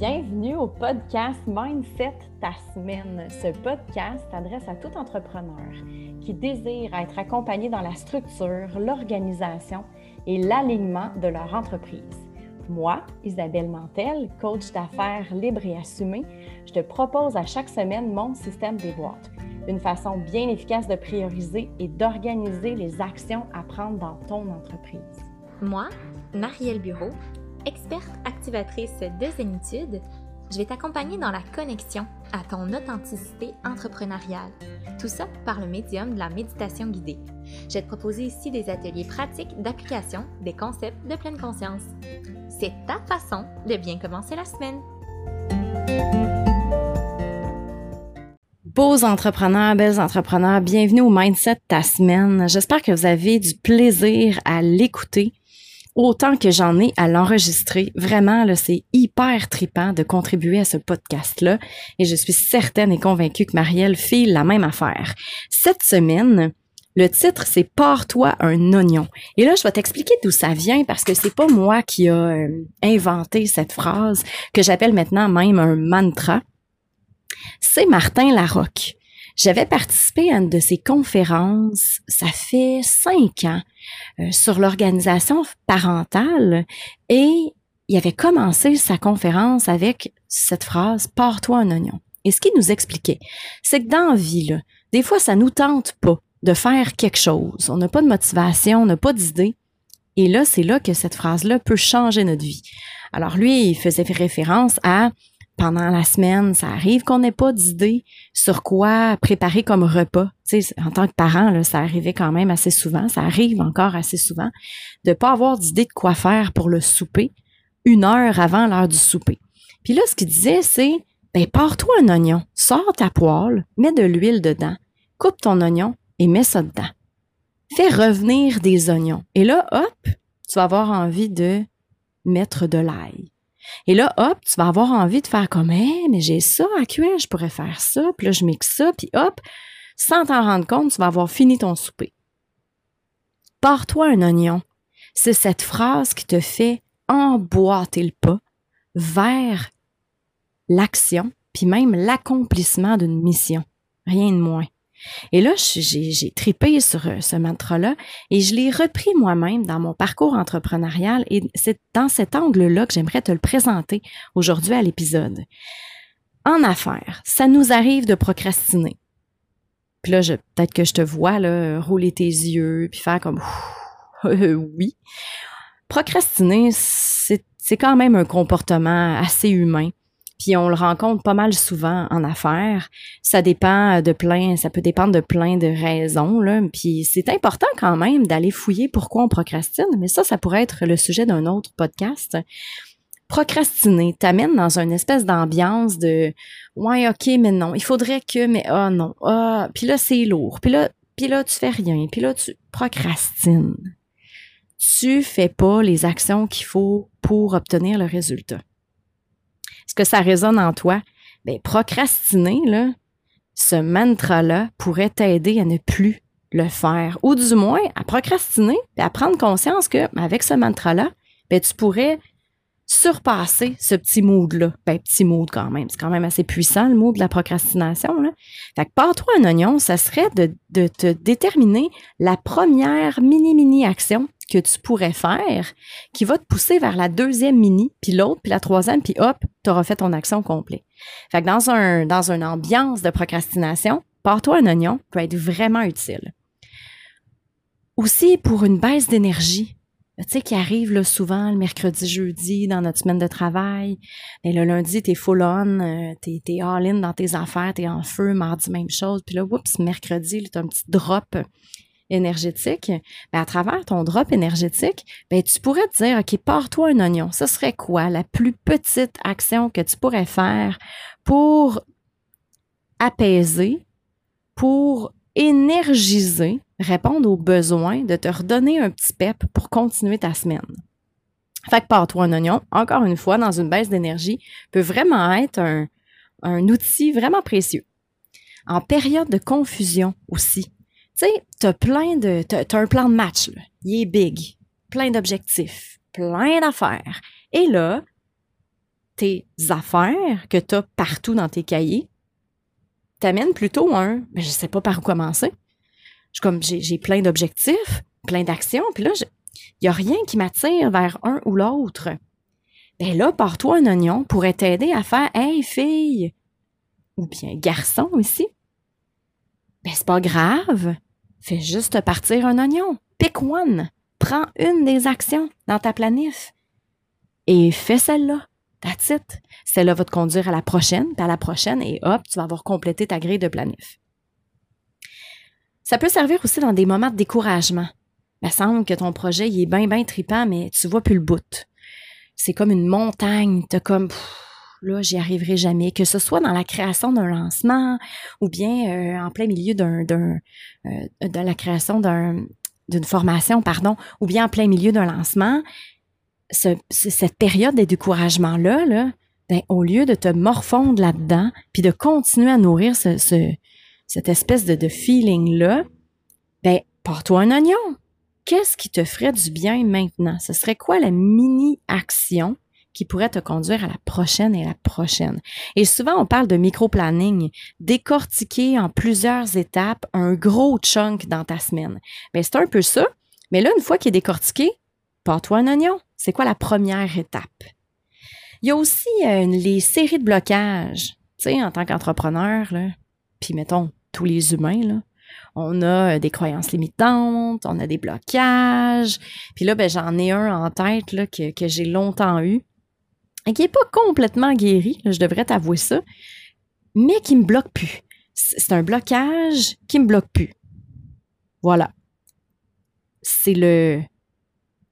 Bienvenue au podcast Mindset ta semaine. Ce podcast s'adresse à tout entrepreneur qui désire être accompagné dans la structure, l'organisation et l'alignement de leur entreprise. Moi, Isabelle Mantel, coach d'affaires libre et assumée, je te propose à chaque semaine mon système des boîtes, une façon bien efficace de prioriser et d'organiser les actions à prendre dans ton entreprise. Moi, Marielle Bureau, experte activatrice de zénitude, je vais t'accompagner dans la connexion à ton authenticité entrepreneuriale. Tout ça par le médium de la méditation guidée. Je vais te proposer ici des ateliers pratiques d'application des concepts de pleine conscience. C'est ta façon de bien commencer la semaine. Beaux entrepreneurs, belles entrepreneurs, bienvenue au Mindset ta semaine. J'espère que vous avez du plaisir à l'écouter autant que j'en ai à l'enregistrer. Vraiment, là, c'est hyper tripant de contribuer à ce podcast-là et je suis certaine et convaincue que Marielle fait la même affaire. Cette semaine, le titre, c'est Pars-toi un oignon. Et là, je vais t'expliquer d'où ça vient parce que c'est pas moi qui a euh, inventé cette phrase que j'appelle maintenant même un mantra. C'est Martin Larocque. J'avais participé à une de ses conférences, ça fait cinq ans, euh, sur l'organisation parentale et il avait commencé sa conférence avec cette phrase Pars-toi un oignon. Et ce qu'il nous expliquait, c'est que dans la vie, là, des fois, ça nous tente pas de faire quelque chose. On n'a pas de motivation, on n'a pas d'idée. Et là, c'est là que cette phrase-là peut changer notre vie. Alors lui, il faisait référence à pendant la semaine, ça arrive qu'on n'ait pas d'idée sur quoi préparer comme repas. Tu en tant que parent, là, ça arrivait quand même assez souvent, ça arrive encore assez souvent, de pas avoir d'idée de quoi faire pour le souper une heure avant l'heure du souper. Puis là, ce qu'il disait, c'est, ben, pars-toi un oignon, sors ta poêle, mets de l'huile dedans, coupe ton oignon et mets ça dedans. Fais revenir des oignons. Et là, hop, tu vas avoir envie de mettre de l'ail et là, hop, tu vas avoir envie de faire comme, hé, mais j'ai ça à cuire, je pourrais faire ça, puis là, je mixe ça, puis hop, sans t'en rendre compte, tu vas avoir fini ton souper. Pars-toi un oignon. C'est cette phrase qui te fait emboîter le pas vers l'action, puis même l'accomplissement d'une mission. Rien de moins. Et là, j'ai tripé sur euh, ce mantra-là et je l'ai repris moi-même dans mon parcours entrepreneurial et c'est dans cet angle-là que j'aimerais te le présenter aujourd'hui à l'épisode. En affaires, ça nous arrive de procrastiner. Puis là, peut-être que je te vois rouler tes yeux puis faire comme oui. Procrastiner, c'est quand même un comportement assez humain puis on le rencontre pas mal souvent en affaires. Ça dépend de plein, ça peut dépendre de plein de raisons. Là. Puis c'est important quand même d'aller fouiller pourquoi on procrastine, mais ça, ça pourrait être le sujet d'un autre podcast. Procrastiner t'amène dans une espèce d'ambiance de ouais ok mais non il faudrait que mais ah oh, non ah puis là c'est lourd puis là puis là tu fais rien puis là tu procrastines tu fais pas les actions qu'il faut pour obtenir le résultat est-ce que ça résonne en toi? Bien, procrastiner, là, ce mantra-là pourrait t'aider à ne plus le faire, ou du moins à procrastiner et à prendre conscience que avec ce mantra-là, ben, tu pourrais surpasser ce petit mood-là. Ben, petit mood quand même. C'est quand même assez puissant, le mot de la procrastination. Là. Fait que pars-toi un oignon, ça serait de, de te déterminer la première mini-mini action que tu pourrais faire qui va te pousser vers la deuxième mini, puis l'autre, puis la troisième, puis hop, tu auras fait ton action complète. Fait que dans, un, dans une ambiance de procrastination, pars-toi un oignon peut être vraiment utile. Aussi pour une baisse d'énergie, tu sais, qui arrive souvent le mercredi, jeudi dans notre semaine de travail. Et le lundi, t'es full on, euh, t'es, es all-in dans tes affaires, t'es en feu, mardi, même chose. Puis là, oups, mercredi, t'as un petit drop énergétique, ben à travers ton drop énergétique, ben tu pourrais te dire, OK, pars-toi un oignon. Ce serait quoi la plus petite action que tu pourrais faire pour apaiser, pour énergiser, répondre aux besoins, de te redonner un petit pep pour continuer ta semaine? Fait que pars-toi un oignon, encore une fois, dans une baisse d'énergie, peut vraiment être un, un outil vraiment précieux. En période de confusion aussi, tu sais, t'as plein de, t'as, un plan de match, là. Il est big. Plein d'objectifs. Plein d'affaires. Et là, tes affaires que tu as partout dans tes cahiers, t'amènes plutôt un, mais je sais pas par où commencer. Je, comme j'ai plein d'objectifs, plein d'actions, puis là, il n'y a rien qui m'attire vers un ou l'autre. Ben là, pars-toi un oignon pourrait t'aider à faire Hey fille, ou bien garçon aussi. Ben c'est pas grave. Fais juste partir un oignon. Pick one. Prends une des actions dans ta planif. Et fais celle-là. That's it. Celle-là va te conduire à la prochaine, puis à la prochaine, et hop, tu vas avoir complété ta grille de planif. Ça peut servir aussi dans des moments de découragement. Il me semble que ton projet il est bien, bien tripant, mais tu vois plus le bout. C'est comme une montagne. T'as comme, là, j'y arriverai jamais. Que ce soit dans la création d'un lancement ou bien euh, en plein milieu d'un, d'un euh, de la création d'un, d'une formation, pardon, ou bien en plein milieu d'un lancement, cette période de découragement-là, là, ben, au lieu de te morfondre là-dedans, puis de continuer à nourrir ce, cette espèce de, de feeling-là, ben, pars-toi un oignon. Qu'est-ce qui te ferait du bien maintenant? Ce serait quoi la mini-action qui pourrait te conduire à la prochaine et la prochaine. Et souvent, on parle de micro-planning, décortiquer en plusieurs étapes un gros chunk dans ta semaine. Mais ben, c'est un peu ça. Mais là, une fois qu'il est décortiqué, pars-toi un oignon. C'est quoi la première étape? Il y a aussi euh, les séries de blocages. Tu sais, en tant qu'entrepreneur, puis mettons, tous les humains, on a euh, des croyances limitantes, on a des blocages. Puis là, ben, j'en ai un en tête là, que, que j'ai longtemps eu qui n'est pas complètement guéri, je devrais t'avouer ça, mais qui me bloque plus. C'est un blocage qui me bloque plus. Voilà. C'est le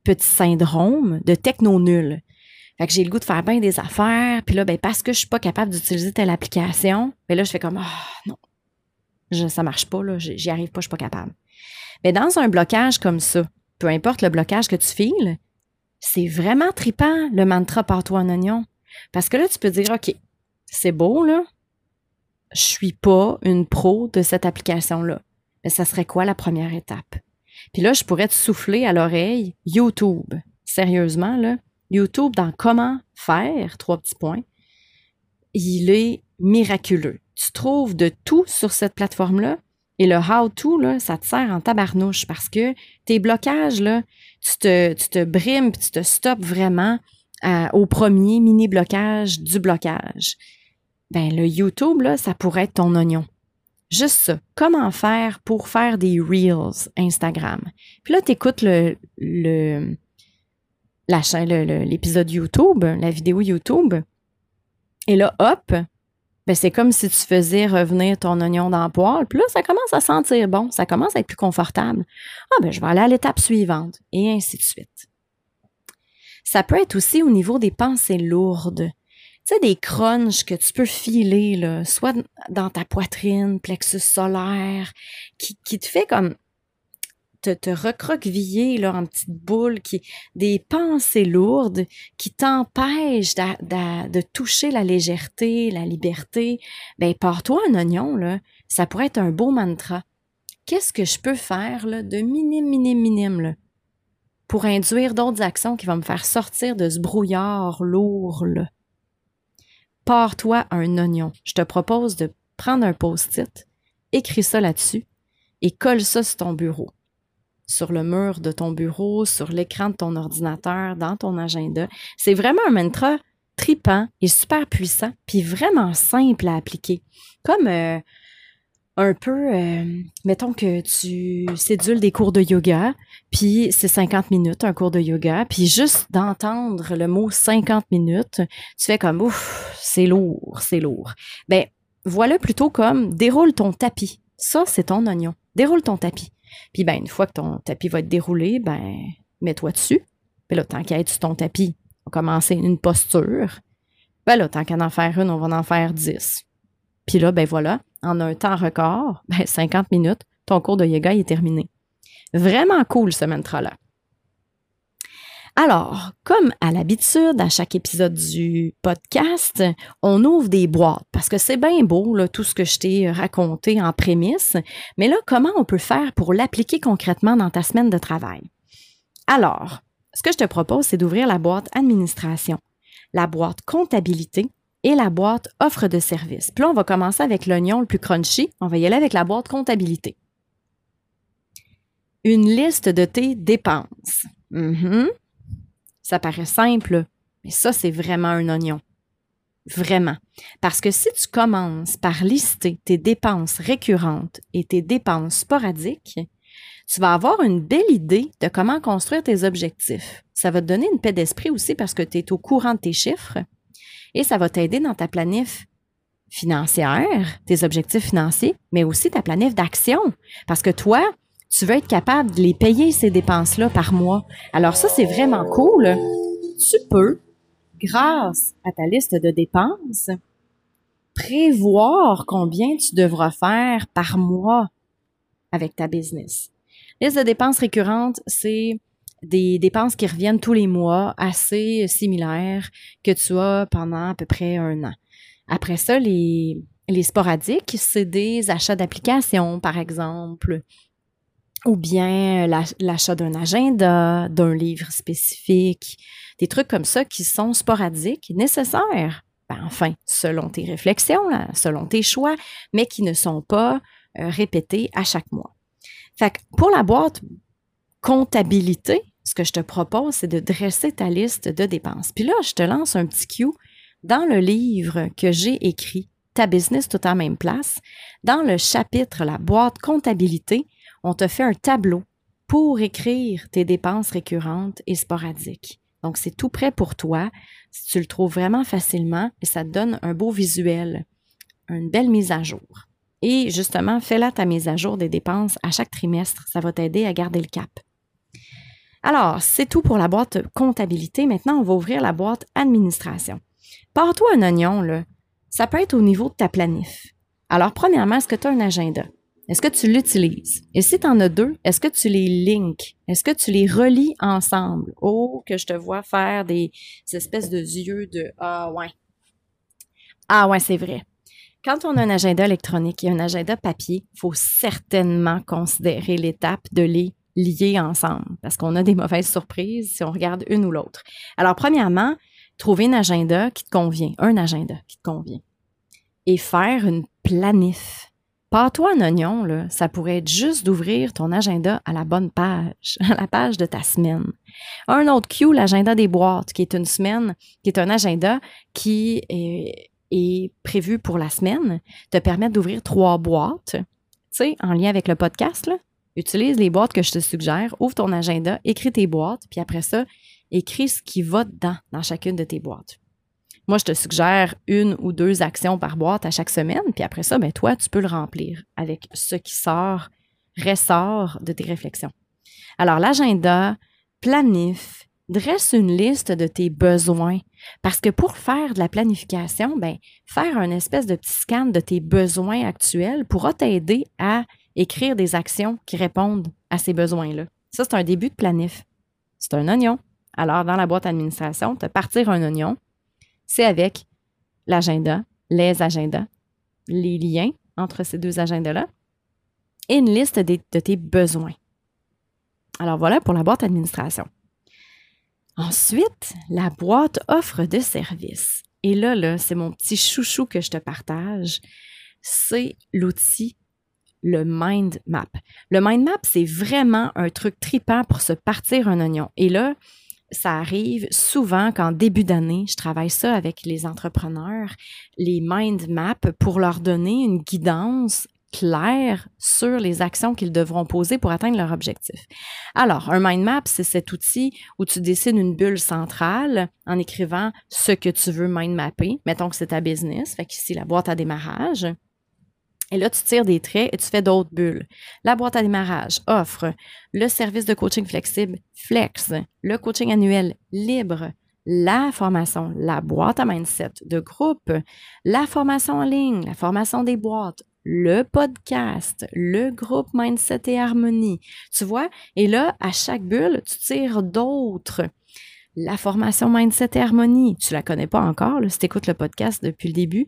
petit syndrome de techno nul. Fait que j'ai le goût de faire bien des affaires, puis là, ben, parce que je suis pas capable d'utiliser telle application, ben là, je fais comme, ah, non, je, ça marche pas, là, j'y arrive pas, je suis pas capable. Mais dans un blocage comme ça, peu importe le blocage que tu files, c'est vraiment tripant, le mantra par toi en oignon. Parce que là, tu peux dire, OK, c'est beau, là. Je suis pas une pro de cette application-là. Mais ça serait quoi la première étape? Puis là, je pourrais te souffler à l'oreille YouTube. Sérieusement, là. YouTube dans comment faire, trois petits points. Il est miraculeux. Tu trouves de tout sur cette plateforme-là. Et le how-to, ça te sert en tabarnouche parce que tes blocages, là, tu te, tu te brimes, tu te stops vraiment au premier mini-blocage du blocage. Ben, le YouTube, là, ça pourrait être ton oignon. Juste ça. Comment faire pour faire des Reels Instagram? Puis là, tu écoutes le, l'épisode YouTube, la vidéo YouTube. Et là, hop, ben c'est comme si tu faisais revenir ton oignon dans le poêle. Puis là, ça commence à sentir bon, ça commence à être plus confortable. Ah ben je vais aller à l'étape suivante et ainsi de suite. Ça peut être aussi au niveau des pensées lourdes. Tu sais, des crunchs que tu peux filer, là, soit dans ta poitrine, plexus solaire, qui, qui te fait comme te, recroqueviller là, en petite boule, qui, des pensées lourdes qui t'empêchent de, de, toucher la légèreté, la liberté, ben pars-toi un oignon, là, ça pourrait être un beau mantra. Qu'est-ce que je peux faire là, de minime, minime, minime là, pour induire d'autres actions qui vont me faire sortir de ce brouillard lourd là? Pars-toi un oignon. Je te propose de prendre un post-it, écris ça là-dessus et colle ça sur ton bureau sur le mur de ton bureau, sur l'écran de ton ordinateur, dans ton agenda. C'est vraiment un mantra tripant et super puissant, puis vraiment simple à appliquer. Comme euh, un peu, euh, mettons que tu cédules des cours de yoga, puis c'est 50 minutes, un cours de yoga, puis juste d'entendre le mot 50 minutes, tu fais comme, ouf, c'est lourd, c'est lourd. Ben, voilà plutôt comme, déroule ton tapis. Ça, c'est ton oignon. Déroule ton tapis. Puis ben, une fois que ton tapis va être déroulé, ben, mets-toi dessus. Puis là, tant qu'à être sur ton tapis, on va commencer une posture. Ben là, tant qu'à en faire une, on va en faire dix. Puis là, ben voilà, en un temps record, ben 50 minutes, ton cours de yoga est terminé. Vraiment cool ce mantra-là. Alors, comme à l'habitude, à chaque épisode du podcast, on ouvre des boîtes parce que c'est bien beau, tout ce que je t'ai raconté en prémisse, mais là, comment on peut faire pour l'appliquer concrètement dans ta semaine de travail? Alors, ce que je te propose, c'est d'ouvrir la boîte administration. la boîte comptabilité et la boîte offre de service. Puis là, on va commencer avec l'oignon le plus crunchy. On va y aller avec la boîte comptabilité. Une liste de tes dépenses. Mhm. Ça paraît simple, mais ça, c'est vraiment un oignon. Vraiment. Parce que si tu commences par lister tes dépenses récurrentes et tes dépenses sporadiques, tu vas avoir une belle idée de comment construire tes objectifs. Ça va te donner une paix d'esprit aussi parce que tu es au courant de tes chiffres et ça va t'aider dans ta planif financière, tes objectifs financiers, mais aussi ta planif d'action. Parce que toi, tu veux être capable de les payer, ces dépenses-là, par mois. Alors ça, c'est vraiment cool. Tu peux, grâce à ta liste de dépenses, prévoir combien tu devras faire par mois avec ta business. Liste de dépenses récurrentes, c'est des dépenses qui reviennent tous les mois, assez similaires que tu as pendant à peu près un an. Après ça, les, sporadiques, c'est des achats d'applications, par exemple, ou bien l'achat d'un agenda, d'un livre spécifique, des trucs comme ça qui sont sporadiques, nécessaires, ben, enfin, selon tes réflexions, selon tes choix, mais qui ne sont pas euh, répétés à chaque mois. Fait que pour la boîte comptabilité, ce que je te propose, c'est de dresser ta liste de dépenses. Puis là, je te lance un petit cue dans le livre que j'ai écrit, Ta business tout à même place. Dans le chapitre La boîte comptabilité, on te fait un tableau pour écrire tes dépenses récurrentes et sporadiques. Donc, c'est tout prêt pour toi. Tu le trouves vraiment facilement et ça te donne un beau visuel, une belle mise à jour. Et justement, fais-la ta mise à jour des dépenses à chaque trimestre. Ça va t'aider à garder le cap. Alors, c'est tout pour la boîte comptabilité. Maintenant, on va ouvrir la boîte administration. Pars-toi un oignon, là. Ça peut être au niveau de ta planif. Alors, premièrement, est-ce que tu as un agenda? Est-ce que tu l'utilises? Et si tu en as deux, est-ce que tu les links? Est-ce que tu les relis ensemble? Oh, que je te vois faire des, espèces de yeux de Ah ouais. Ah ouais, c'est vrai. Quand on a un agenda électronique et un agenda papier, il faut certainement considérer l'étape de les liés ensemble parce qu'on a des mauvaises surprises si on regarde une ou l'autre. Alors, premièrement, trouver un agenda qui te convient, un agenda qui te convient et faire une planif. Pas toi un oignon, là, ça pourrait être juste d'ouvrir ton agenda à la bonne page, à la page de ta semaine. Un autre cue, l'agenda des boîtes, qui est une semaine, qui est un agenda qui est, est prévu pour la semaine, te permet d'ouvrir trois boîtes, tu sais, en lien avec le podcast, là, Utilise les boîtes que je te suggère, ouvre ton agenda, écris tes boîtes, puis après ça, écris ce qui va dedans, dans chacune de tes boîtes. Moi, je te suggère une ou deux actions par boîte à chaque semaine, puis après ça, ben, toi, tu peux le remplir avec ce qui sort, ressort de tes réflexions. Alors, l'agenda, planif, dresse une liste de tes besoins. Parce que pour faire de la planification, ben, faire un espèce de petit scan de tes besoins actuels pourra t'aider à écrire des actions qui répondent à ces besoins-là. Ça, c'est un début de planif. C'est un oignon. Alors, dans la boîte administration, te partir un oignon, c'est avec l'agenda, les agendas, les liens entre ces deux agendas-là et une liste de, tes besoins. Alors voilà pour la boîte administration. Ensuite, la boîte offre de services. Et là, là, c'est mon petit chouchou que je te partage. C'est l'outil le mind map. Le mind map, c'est vraiment un truc tripant pour se partir un oignon. Et là, ça arrive souvent qu'en début d'année, je travaille ça avec les entrepreneurs, les mind maps pour leur donner une guidance claire sur les actions qu'ils devront poser pour atteindre leur objectif. Alors, un mind map, c'est cet outil où tu dessines une bulle centrale en écrivant ce que tu veux mind mapper. Mettons que c'est ta business, fait qu'ici la boîte à démarrage. Et là, tu tires des traits et tu fais d'autres bulles. La boîte à démarrage offre le service de coaching flexible Flex, le coaching annuel libre, la formation, la boîte à mindset de groupe, la formation en ligne, la formation des boîtes, le podcast, le groupe Mindset et Harmonie. Tu vois? Et là, à chaque bulle, tu tires d'autres. La formation Mindset et Harmonie, tu la connais pas encore, si tu le podcast depuis le début,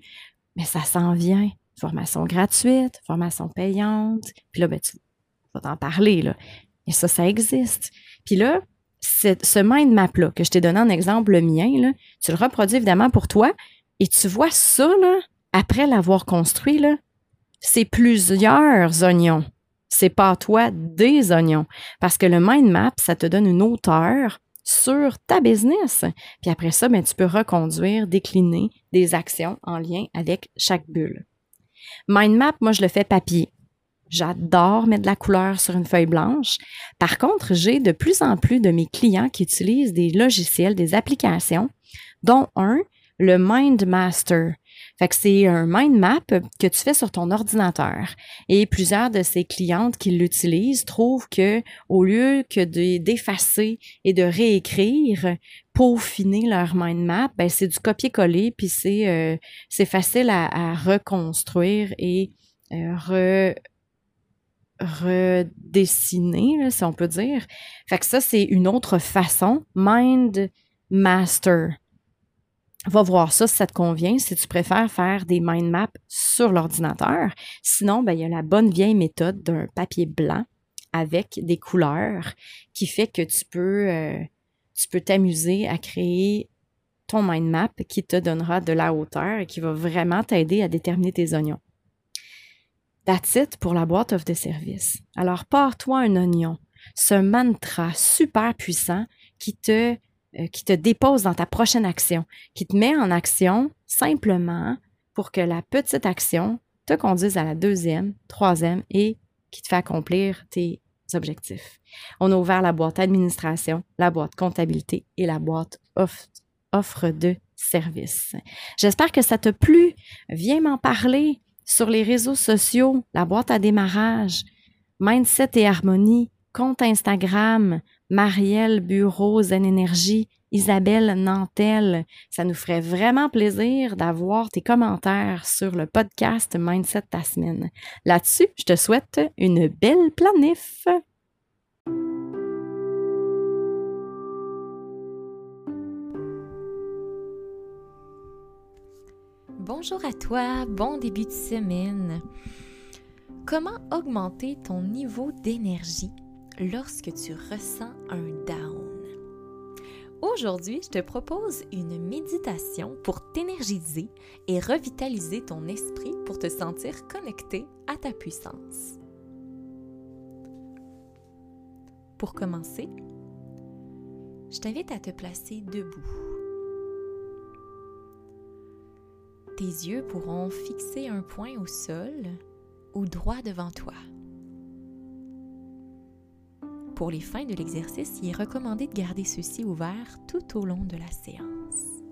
mais ça s'en vient formation gratuite, formation payante. Puis là, ben, tu vas t'en parler, là. Et ça, ça existe. Puis là, ce mind map-là, que je t'ai donné en exemple, le mien, là, tu le reproduis évidemment pour toi et tu vois ça, là, après l'avoir construit, là, c'est plusieurs oignons. C'est pas toi des oignons. Parce que le mind map, ça te donne une hauteur sur ta business. Puis après ça, ben, tu peux reconduire, décliner des actions en lien avec chaque bulle. Mind map, moi, je le fais papier. J'adore mettre de la couleur sur une feuille blanche. Par contre, j'ai de plus en plus de mes clients qui utilisent des logiciels, des applications, dont un, le MindMaster. Fait que c'est un mind map que tu fais sur ton ordinateur. Et plusieurs de ces clientes qui l'utilisent trouvent que au lieu que d'effacer et de réécrire, peaufiner leur mind map, ben c'est du copier-coller puis c'est euh, facile à, reconstruire et euh, re redessiner, si on peut dire. Fait que ça, c'est une autre façon. Mind Master. Va voir ça si ça te convient, si tu préfères faire des mind maps sur l'ordinateur. Sinon, ben, il y a la bonne vieille méthode d'un papier blanc avec des couleurs qui fait que tu peux euh, t'amuser à créer ton mind map qui te donnera de la hauteur et qui va vraiment t'aider à déterminer tes oignons. That's it pour la boîte offre de service. Alors, pars-toi un oignon, ce mantra super puissant qui te, euh, qui te dépose dans ta prochaine action, qui te met en action simplement pour que la petite action te conduise à la deuxième, troisième et qui te fait accomplir tes objectifs. On a ouvert la boîte administration, la boîte comptabilité et la boîte offre, de service. J'espère que ça t'a plu. Viens m'en parler sur les réseaux sociaux, la boîte à démarrage, Mindset et Harmonie, compte Instagram, Marielle Bureau Zen Énergie, Isabelle Nantel. Ça nous ferait vraiment plaisir d'avoir tes commentaires sur le podcast Mindset ta semaine. Là-dessus, je te souhaite une belle planif. Bonjour à toi, bon début de semaine. Comment augmenter ton niveau d'énergie? Lorsque tu ressens un down? Aujourd'hui, je te propose une méditation pour t'énergiser et revitaliser ton esprit pour te sentir connecté à ta puissance. Pour commencer, je t'invite à te placer debout tes yeux pourront fixer un point au sol ou droit devant toi. Pour les fins de l'exercice, il est recommandé de garder ceux-ci ouverts tout au long de la séance.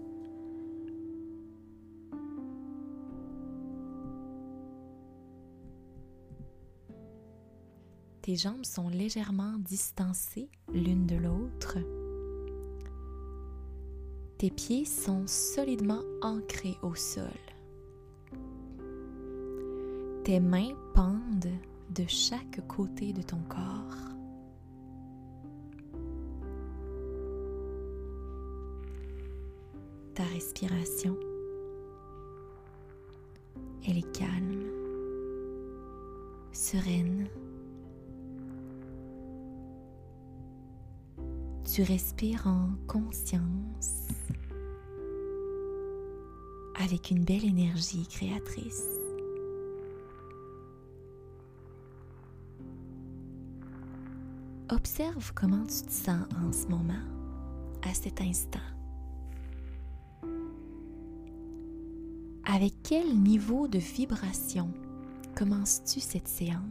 Tes jambes sont légèrement distancées l'une de l'autre tes pieds sont solidement ancrés au sol. Tes mains pendent de chaque côté de ton corps. Ta respiration, elle est calme, sereine. Tu respires en conscience avec une belle énergie créatrice. Observe comment tu te sens en ce moment, à cet instant. Avec quel niveau de vibration commences-tu cette séance?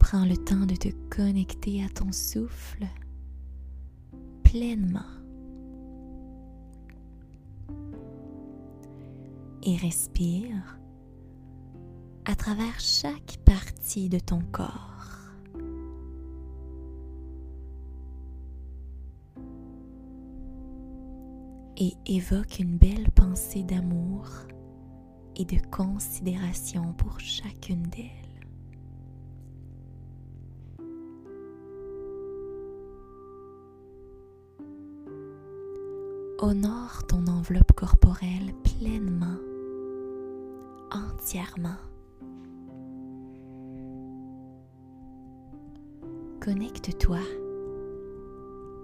Prends le temps de te connecter à ton souffle pleinement. Et respire à travers chaque partie de ton corps. Et évoque une belle pensée d'amour et de considération pour chacune d'elles. honore ton enveloppe corporelle pleinement, entièrement. Connecte-toi.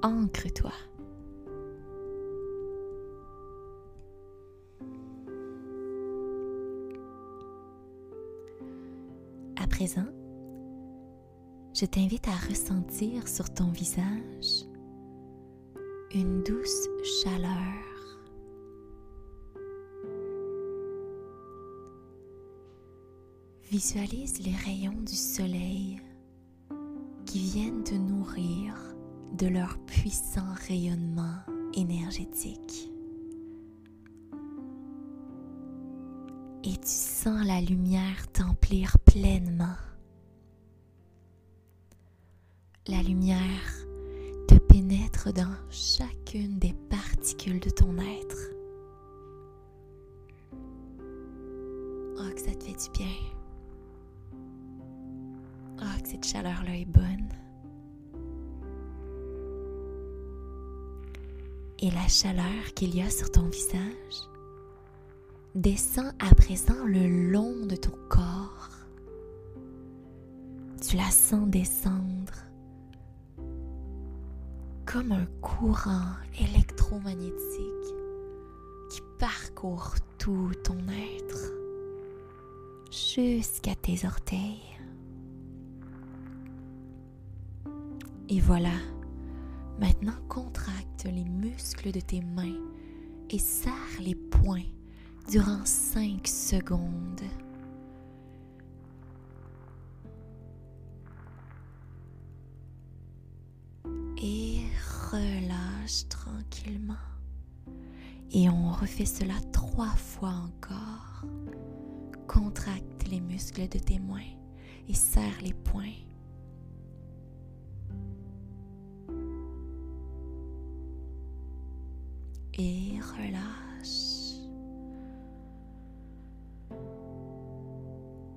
Ancre-toi. Présent, je t'invite à ressentir sur ton visage une douce chaleur. Visualise les rayons du soleil qui viennent te nourrir de leur puissant rayonnement énergétique. Et tu sens la lumière t'emplir pleinement. La lumière te pénètre dans chacune des particules de ton être. Oh, que ça te fait du bien. Oh, que cette chaleur-là est bonne. Et la chaleur qu'il y a sur ton visage descend à présent le long de ton corps. Tu la sens descendre comme un courant électromagnétique qui parcourt tout ton être jusqu'à tes orteils. Et voilà, maintenant contracte les muscles de tes mains et serre les poings durant 5 secondes. Et relâche tranquillement. Et on refait cela trois fois encore. Contracte les muscles de tes mains et serre les poings. Et relâche.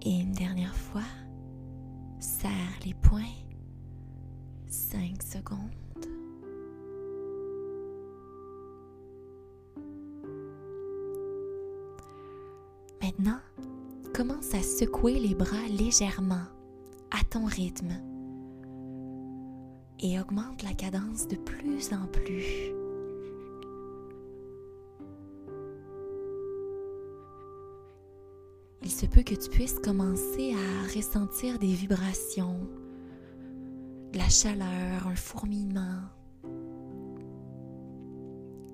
Et une dernière fois, serre les poings. 5 secondes. Maintenant, commence à secouer les bras légèrement, à ton rythme, et augmente la cadence de plus en plus. Se peut que tu puisses commencer à ressentir des vibrations, de la chaleur, un fourmillement,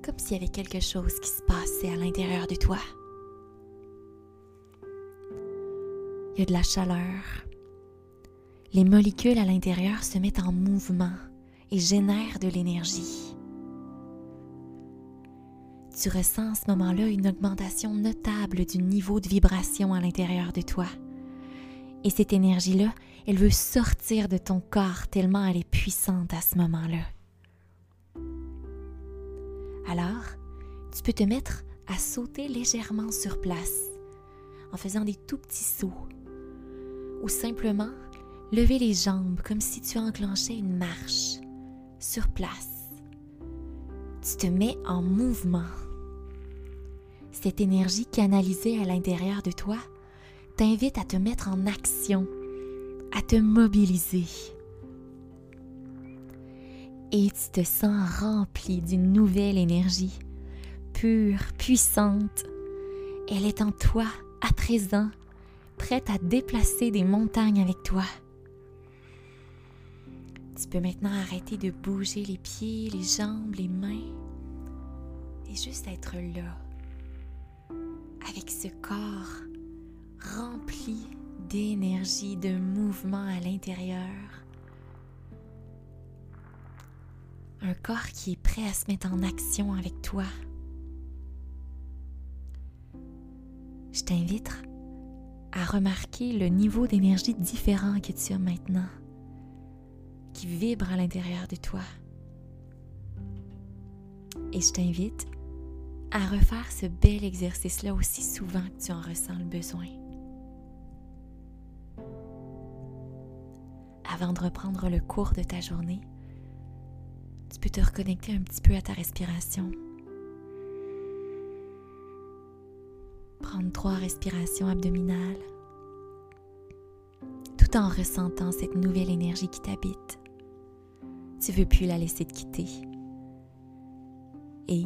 comme s'il y avait quelque chose qui se passait à l'intérieur de toi. Il y a de la chaleur. Les molécules à l'intérieur se mettent en mouvement et génèrent de l'énergie. Tu ressens à ce moment-là une augmentation notable du niveau de vibration à l'intérieur de toi. Et cette énergie-là, elle veut sortir de ton corps tellement elle est puissante à ce moment-là. Alors, tu peux te mettre à sauter légèrement sur place en faisant des tout petits sauts ou simplement lever les jambes comme si tu enclenchais une marche sur place. Tu te mets en mouvement. Cette énergie canalisée à l'intérieur de toi t'invite à te mettre en action, à te mobiliser. Et tu te sens rempli d'une nouvelle énergie, pure, puissante. Elle est en toi à présent, prête à déplacer des montagnes avec toi. Tu peux maintenant arrêter de bouger les pieds, les jambes, les mains et juste être là, avec ce corps rempli d'énergie, de mouvement à l'intérieur. Un corps qui est prêt à se mettre en action avec toi. Je t'invite à remarquer le niveau d'énergie différent que tu as maintenant, qui vibre à l'intérieur de toi. Et je t'invite à refaire ce bel exercice-là aussi souvent que tu en ressens le besoin. Avant de reprendre le cours de ta journée, tu peux te reconnecter un petit peu à ta respiration. Prendre trois respirations abdominales tout en ressentant cette nouvelle énergie qui t'habite. tu veux plus la laisser te quitter. Et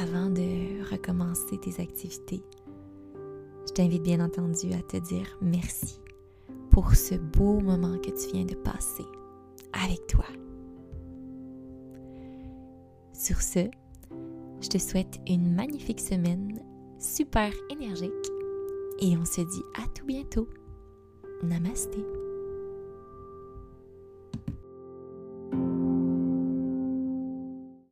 avant de recommencer tes activités, je t'invite bien entendu à te dire merci pour ce beau moment que tu viens de passer avec toi. Sur ce, je te souhaite une magnifique semaine, super énergique, et on se dit à tout bientôt. Namasté.